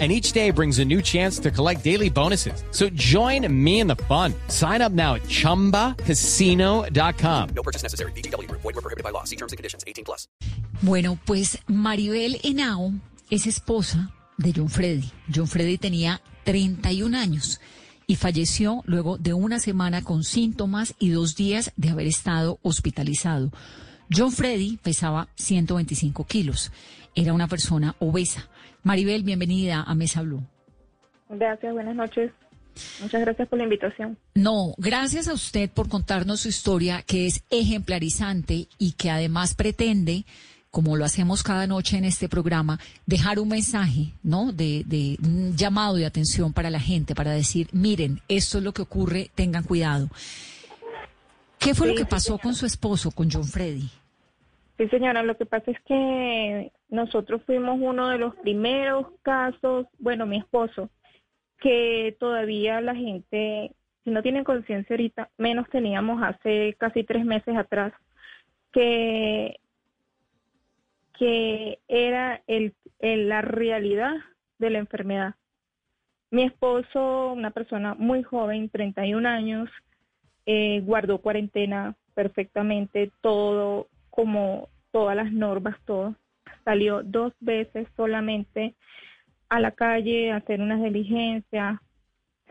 and each day brings a new chance to collect daily bonuses. So join me in the fun. Sign up now at ChumbaCasino.com. No purchase necessary. BGW. Void were prohibited by law. See terms and conditions. 18 plus. Bueno, pues Maribel Henao es esposa de John Freddy. John Freddy tenía 31 años y falleció luego de una semana con síntomas y dos días de haber estado hospitalizado. John Freddy pesaba 125 kilos. Era una persona obesa. Maribel, bienvenida a Mesa Blue. Gracias, buenas noches. Muchas gracias por la invitación. No, gracias a usted por contarnos su historia, que es ejemplarizante y que además pretende, como lo hacemos cada noche en este programa, dejar un mensaje, ¿no? De, de un llamado de atención para la gente, para decir, miren, esto es lo que ocurre, tengan cuidado. ¿Qué fue lo que sí, pasó con su esposo, con John Freddy? Sí, señora, lo que pasa es que nosotros fuimos uno de los primeros casos, bueno, mi esposo, que todavía la gente, si no tienen conciencia ahorita, menos teníamos hace casi tres meses atrás, que, que era el, la realidad de la enfermedad. Mi esposo, una persona muy joven, 31 años, eh, guardó cuarentena perfectamente, todo como todas las normas, todo. Salió dos veces solamente a la calle a hacer unas diligencias,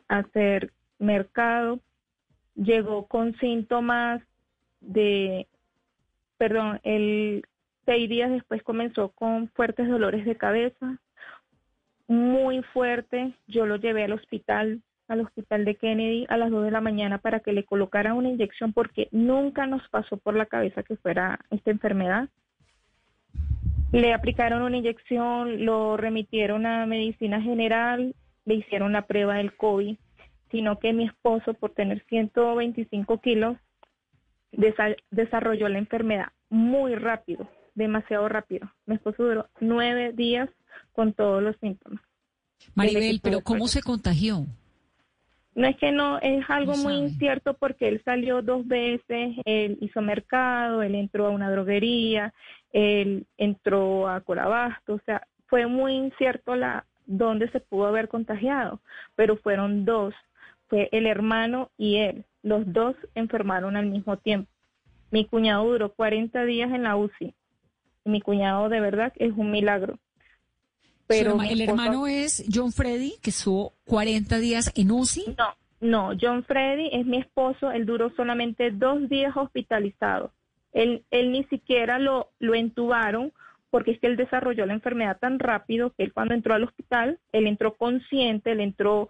a hacer mercado. Llegó con síntomas de, perdón, el seis días después comenzó con fuertes dolores de cabeza, muy fuerte. Yo lo llevé al hospital, al hospital de Kennedy a las 2 de la mañana para que le colocaran una inyección porque nunca nos pasó por la cabeza que fuera esta enfermedad. Le aplicaron una inyección, lo remitieron a medicina general, le hicieron la prueba del COVID, sino que mi esposo, por tener 125 kilos, desa- desarrolló la enfermedad muy rápido, demasiado rápido. Mi esposo duró nueve días con todos los síntomas. Maribel, pero ¿cómo se contagió? No es que no, es algo No muy incierto porque él salió dos veces, él hizo mercado, él entró a una droguería, él entró a Corabasto, o sea, fue muy incierto la dónde se pudo haber contagiado, pero fueron dos, fue el hermano y él, los dos enfermaron al mismo tiempo. Mi cuñado duró 40 días en la UCI, y mi cuñado de verdad es un milagro. Pero el hermano es John Freddy, que estuvo 40 días en UCI. No, no, John Freddy es mi esposo, él duró solamente dos días hospitalizado. Él, él ni siquiera lo, lo entubaron porque es que él desarrolló la enfermedad tan rápido que él cuando entró al hospital, él entró consciente, él entró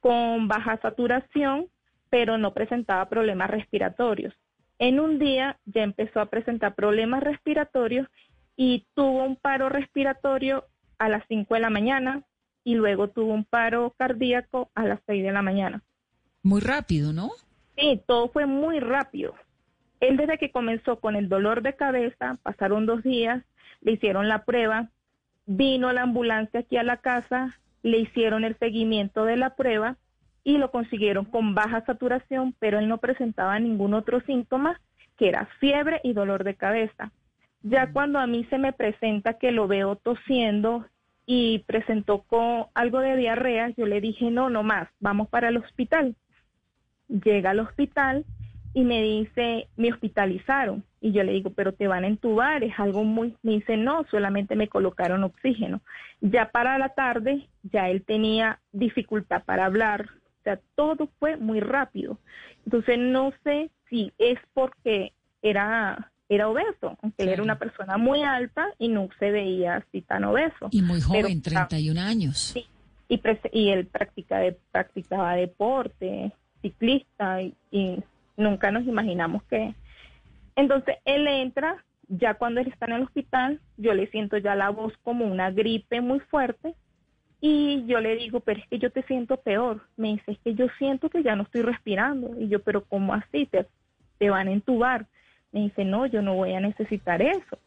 con baja saturación, pero no presentaba problemas respiratorios. En un día ya empezó a presentar problemas respiratorios y tuvo un paro respiratorio a las 5 de la mañana y luego tuvo un paro cardíaco a las 6 de la mañana. Muy rápido, ¿no? Sí, todo fue muy rápido. Él desde que comenzó con el dolor de cabeza, pasaron dos días, le hicieron la prueba, vino la ambulancia aquí a la casa, le hicieron el seguimiento de la prueba y lo consiguieron con baja saturación, pero él no presentaba ningún otro síntoma, que era fiebre y dolor de cabeza. Ya cuando a mí se me presenta que lo veo tosiendo y presentó con algo de diarrea, yo le dije, no, no más, vamos para el hospital llega al hospital y me dice, me hospitalizaron. Y yo le digo, pero te van a entubar, es algo muy... Me dice, no, solamente me colocaron oxígeno. Ya para la tarde, ya él tenía dificultad para hablar. O sea, todo fue muy rápido. Entonces, no sé si es porque era, era obeso, aunque él era una persona muy alta y no se veía así tan obeso. Y muy Pero- joven, 31 años. Sí, y, y él practica de- practicaba deporte, ciclista, y, y nunca nos imaginamos que... Entonces, él entra, ya cuando él está en el hospital, yo le siento ya la voz como una gripe muy fuerte, y yo le digo, pero es que yo te siento peor. Me dice, es que yo siento que ya no estoy respirando. Y yo, pero ¿cómo así? Te, te van a entubar. Me dice, no, yo no voy a necesitar eso.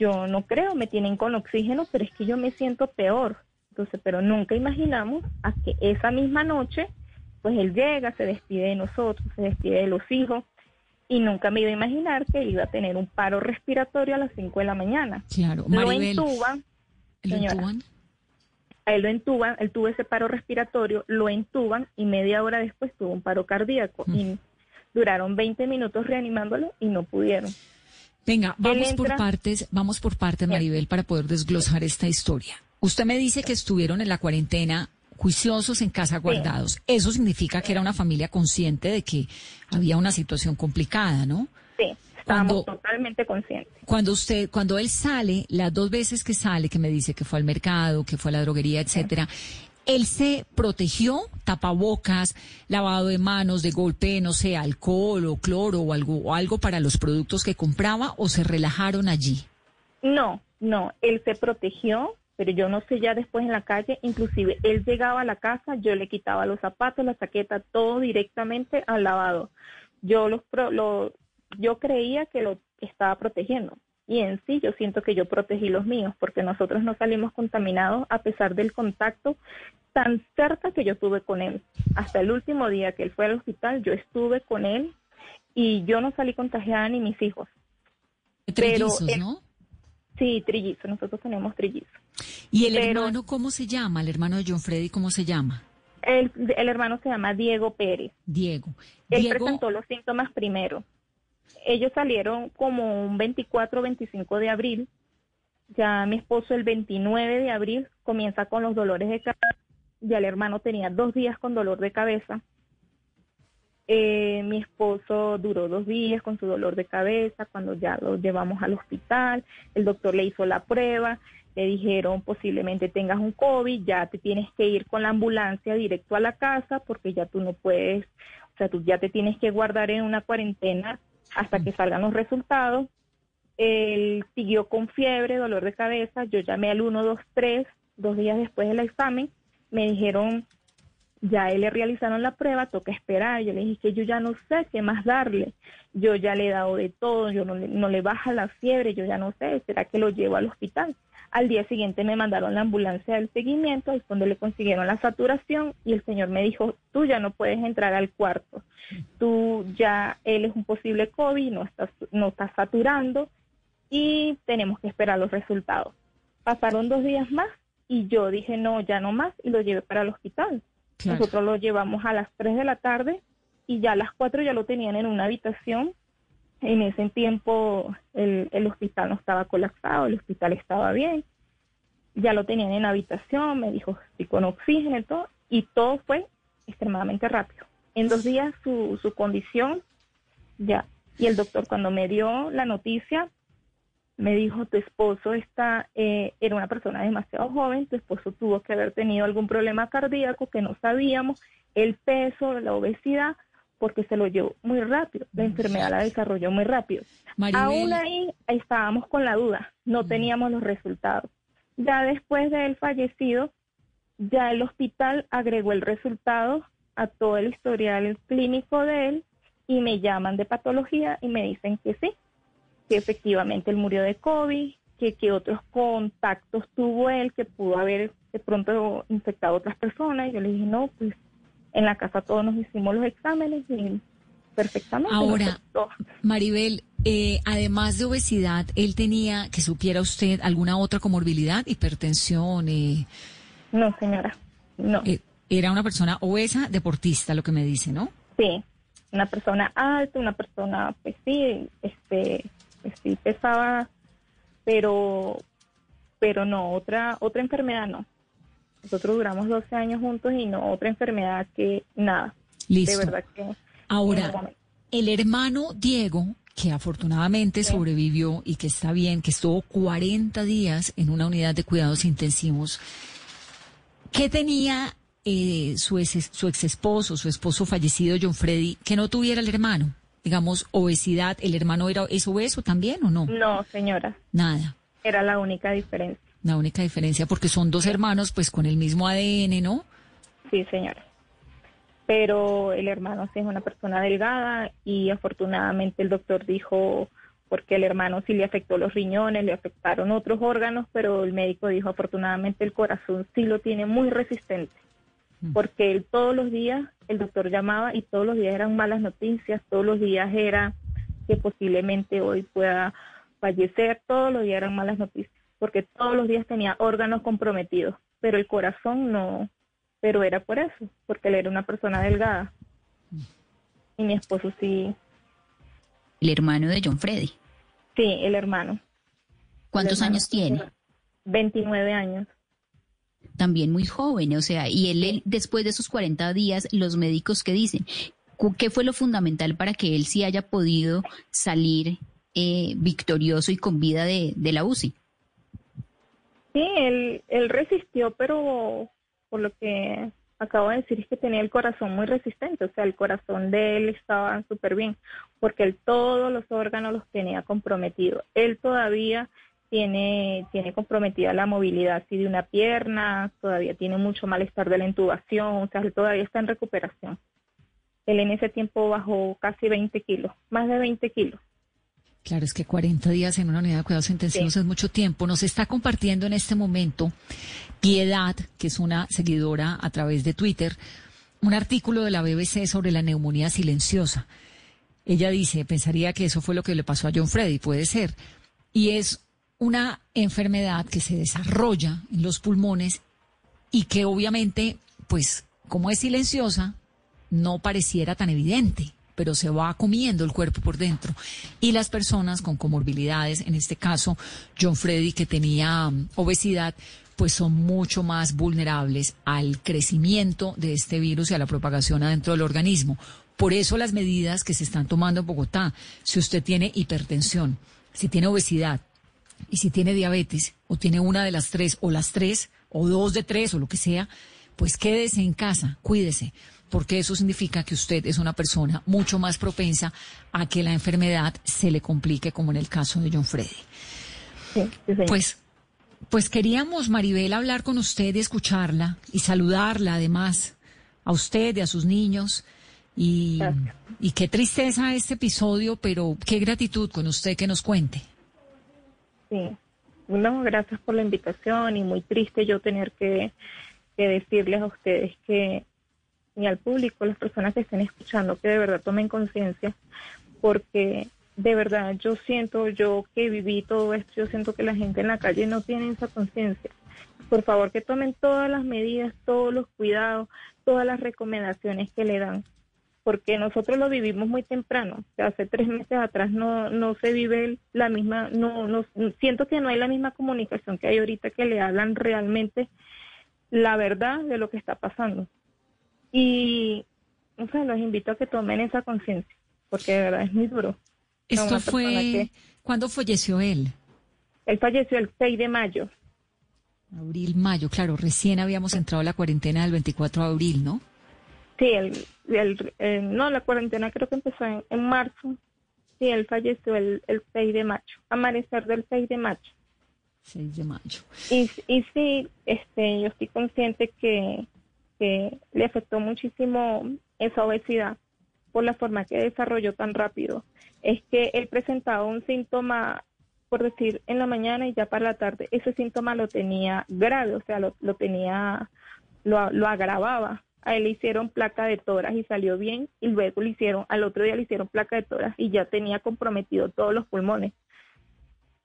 yo no creo, me tienen con oxígeno, pero es que yo me siento peor. Entonces, pero nunca imaginamos a que esa misma noche, pues él llega, se despide de nosotros, se despide de los hijos, y nunca me iba a imaginar que iba a tener un paro respiratorio a las 5 de la mañana. Claro, Lo entuban, ¿lo señora. intuban? a él lo entuban, él tuvo ese paro respiratorio, lo entuban y media hora después tuvo un paro cardíaco y duraron 20 minutos reanimándolo y no pudieron. Venga, vamos por partes, vamos por partes. Maribel, para poder desglosar esta historia. Usted me dice que estuvieron en la cuarentena juiciosos en casa guardados. Eso significa que era una familia consciente de que había una situación complicada, ¿no? Sí, estábamos Cuando- totalmente conscientes. Cuando usted, cuando él sale, las dos veces que sale, que me dice que fue al mercado, que fue a la droguería, etcétera, él se protegió, tapabocas, lavado de manos, de golpe, no sé, alcohol o cloro o algo, o algo para los productos que compraba, o se relajaron allí. No, no, él se protegió, pero yo no sé ya después en la calle, inclusive él llegaba a la casa, yo le quitaba los zapatos, la chaqueta, todo directamente al lavado. Yo los lo, yo creía que lo estaba protegiendo y en sí yo siento que yo protegí los míos porque nosotros no salimos contaminados a pesar del contacto tan cerca que yo tuve con él. Hasta el último día que él fue al hospital, yo estuve con él y yo no salí contagiada ni mis hijos. Pero Trellizos, él- ¿no? Sí, trillizo, nosotros tenemos trillizo. ¿Y el pero- hermano cómo se llama? El hermano de John Freddy, ¿cómo se llama? El, el hermano se llama Diego Pérez. Diego. Él Diego, presentó los síntomas primero. Ellos salieron como un 24 25 de abril. Ya mi esposo el 29 de abril comienza con los dolores de cabeza. Ya el hermano tenía dos días con dolor de cabeza. Eh, mi esposo duró dos días con su dolor de cabeza cuando ya lo llevamos al hospital. El doctor le hizo la prueba. Le dijeron posiblemente tengas un COVID, ya te tienes que ir con la ambulancia directo a la casa porque ya tú no puedes, o sea, tú ya te tienes que guardar en una cuarentena hasta que salgan los resultados. Él siguió con fiebre, dolor de cabeza. Yo llamé al 123 dos días después del examen. Me dijeron, ya él le realizaron la prueba, toca esperar. Yo le dije que yo ya no sé qué más darle. Yo ya le he dado de todo, yo no, no le baja la fiebre, yo ya no sé, ¿será que lo llevo al hospital? Al día siguiente me mandaron la ambulancia del seguimiento, es donde le consiguieron la saturación y el señor me dijo, tú ya no puedes entrar al cuarto, tú ya, él es un posible COVID, no está, no está saturando y tenemos que esperar los resultados. Pasaron dos días más y yo dije, no, ya no más y lo llevé para el hospital. Nosotros lo llevamos a las 3 de la tarde y ya a las 4 ya lo tenían en una habitación. En ese tiempo el, hospital no estaba colapsado, el hospital estaba bien. Ya lo tenían en habitación, me dijo, sí, con oxígeno y todo, y todo fue extremadamente rápido. En dos días su condición ya. Y el doctor cuando me dio la noticia, me dijo, tu esposo está, eh, era una persona demasiado joven, tu esposo tuvo que haber tenido algún problema cardíaco que no sabíamos, el peso, la obesidad, porque se lo llevó muy rápido, la enfermedad la desarrolló muy rápido. Maribel, Aún ahí estábamos con la duda, no teníamos los resultados. Ya después de él fallecido, ya el hospital agregó el resultado a todo el historial clínico de él y me llaman de patología y me dicen que sí, que efectivamente él murió de COVID, que, que otros contactos tuvo él, que pudo haber de pronto infectado a otras personas. Y yo le dije, no, pues en la casa todos nos hicimos los exámenes y perfectamente. Ahora. Maribel, eh, además de obesidad, ¿él tenía, que supiera usted, alguna otra comorbilidad, hipertensión? eh, No, señora, no. eh, era una persona obesa, deportista, lo que me dice, ¿no? Sí, una persona alta, una persona, pues sí, este, pues sí pesaba, pero, pero no, otra, otra enfermedad no. Nosotros duramos 12 años juntos y no, otra enfermedad que nada. Listo. De verdad que. Ahora, el hermano Diego, que afortunadamente sobrevivió y que está bien, que estuvo 40 días en una unidad de cuidados intensivos, ¿qué tenía eh, su, ex, su ex esposo, su esposo fallecido, John Freddy, que no tuviera el hermano? Digamos, obesidad, ¿el hermano era, es obeso también o no? No, señora, Nada. era la única diferencia. La única diferencia, porque son dos hermanos, pues con el mismo ADN, ¿no? Sí, señora. Pero el hermano sí es una persona delgada y afortunadamente el doctor dijo, porque el hermano sí le afectó los riñones, le afectaron otros órganos, pero el médico dijo afortunadamente el corazón sí lo tiene muy resistente, porque él todos los días, el doctor llamaba y todos los días eran malas noticias, todos los días era que posiblemente hoy pueda fallecer, todos los días eran malas noticias, porque todos los días tenía órganos comprometidos, pero el corazón no, pero era por eso, porque él era una persona delgada. Y mi esposo sí, El hermano de John Freddy. sí, el hermano. ¿Cuántos El hermano años tiene? 29 años. También muy joven, o sea, y él, él, después de esos 40 días, los médicos que dicen, ¿qué fue lo fundamental para que él sí haya podido salir eh, victorioso y con vida de, de la UCI? Sí, él, él resistió, pero por lo que acabo de decir es que tenía el corazón muy resistente, o sea, el corazón de él estaba súper bien, porque él todos los órganos los tenía comprometidos. Él todavía tiene, tiene comprometida la movilidad así de una pierna, todavía tiene mucho malestar de la intubación, o sea, él todavía está en recuperación. Él en ese tiempo bajó casi 20 kilos, más de 20 kilos. Claro, es que 40 días en una unidad de cuidados intensivos Sí. es mucho tiempo. Nos está compartiendo en este momento Piedad, que es una seguidora a través de Twitter, un artículo de la BBC sobre la neumonía silenciosa. Ella dice, pensaría que eso fue lo que le pasó a John Freddy, puede ser. Y es una enfermedad que se desarrolla en los pulmones y que obviamente, pues, como es silenciosa, no pareciera tan evidente, pero se va comiendo el cuerpo por dentro. Y las personas con comorbilidades, en este caso John Freddy, que tenía um, obesidad, pues son mucho más vulnerables al crecimiento de este virus y a la propagación adentro del organismo. Por eso las medidas que se están tomando en Bogotá, si usted tiene hipertensión, si tiene obesidad, y si tiene diabetes o tiene una de las tres o las tres o dos de tres o lo que sea, pues quédese en casa, cuídese, porque eso significa que usted es una persona mucho más propensa a que la enfermedad se le complique, como en el caso de John Freddy. Sí, sí, señor. Pues, pues queríamos, Maribel, hablar con usted y escucharla y saludarla además a usted y a sus niños. Y, Gracias. y qué tristeza este episodio, pero qué gratitud con usted que nos cuente. Sí. No, gracias por la invitación y muy triste yo tener que, que decirles a ustedes que, y al público, las personas que estén escuchando, que de verdad tomen conciencia, porque de verdad yo siento, yo que viví todo esto, yo siento que la gente en la calle no tiene esa conciencia. Por favor, que tomen todas las medidas, todos los cuidados, todas las recomendaciones que le dan porque nosotros lo vivimos muy temprano. O sea, hace tres meses atrás no, no se vive la misma, no, no, siento que no hay la misma comunicación que hay ahorita que le hablan realmente la verdad de lo que está pasando. Y, o sea, los invito a que tomen esa conciencia, porque de verdad es muy duro. Esto fue, que- ¿cuándo falleció él? Él falleció el 6 de mayo. Abril, mayo, claro, recién habíamos entrado a la cuarentena del 24 de abril, ¿no? Sí, el, el- eh, no, la cuarentena creo que empezó en, en marzo. Sí, él falleció el, el 6 de mayo, amanecer del 6 de mayo. 6 de mayo. Y, y sí, este, yo estoy consciente que, que le afectó muchísimo esa obesidad por la forma que desarrolló tan rápido. Es que él presentaba un síntoma, por decir, en la mañana y ya para la tarde, ese síntoma lo tenía grave, o sea, lo, lo tenía, lo, lo agravaba. A él le hicieron placa de toras y salió bien, y luego le hicieron, al otro día le hicieron placa de toras y ya tenía comprometido todos los pulmones.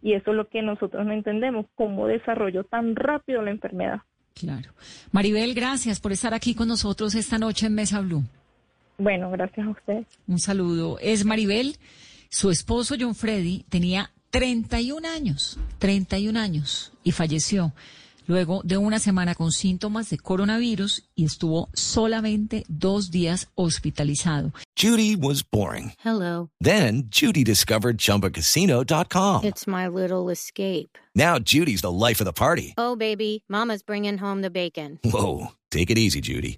Y eso es lo que nosotros no entendemos, cómo desarrolló tan rápido la enfermedad. Claro. Maribel, gracias por estar aquí con nosotros esta noche en Mesa Blue. Bueno, gracias a ustedes. Un saludo. Es Maribel. Su esposo John Freddy tenía 31 años, 31 años y falleció luego de una semana con síntomas de coronavirus y estuvo solamente dos días hospitalizado. Judy was boring. Hello. Then Judy discovered ChumbaCasino.com. It's my little escape. Now Judy's the life of the party. Oh, baby, Mama's bringing home the bacon. Whoa, take it easy, Judy.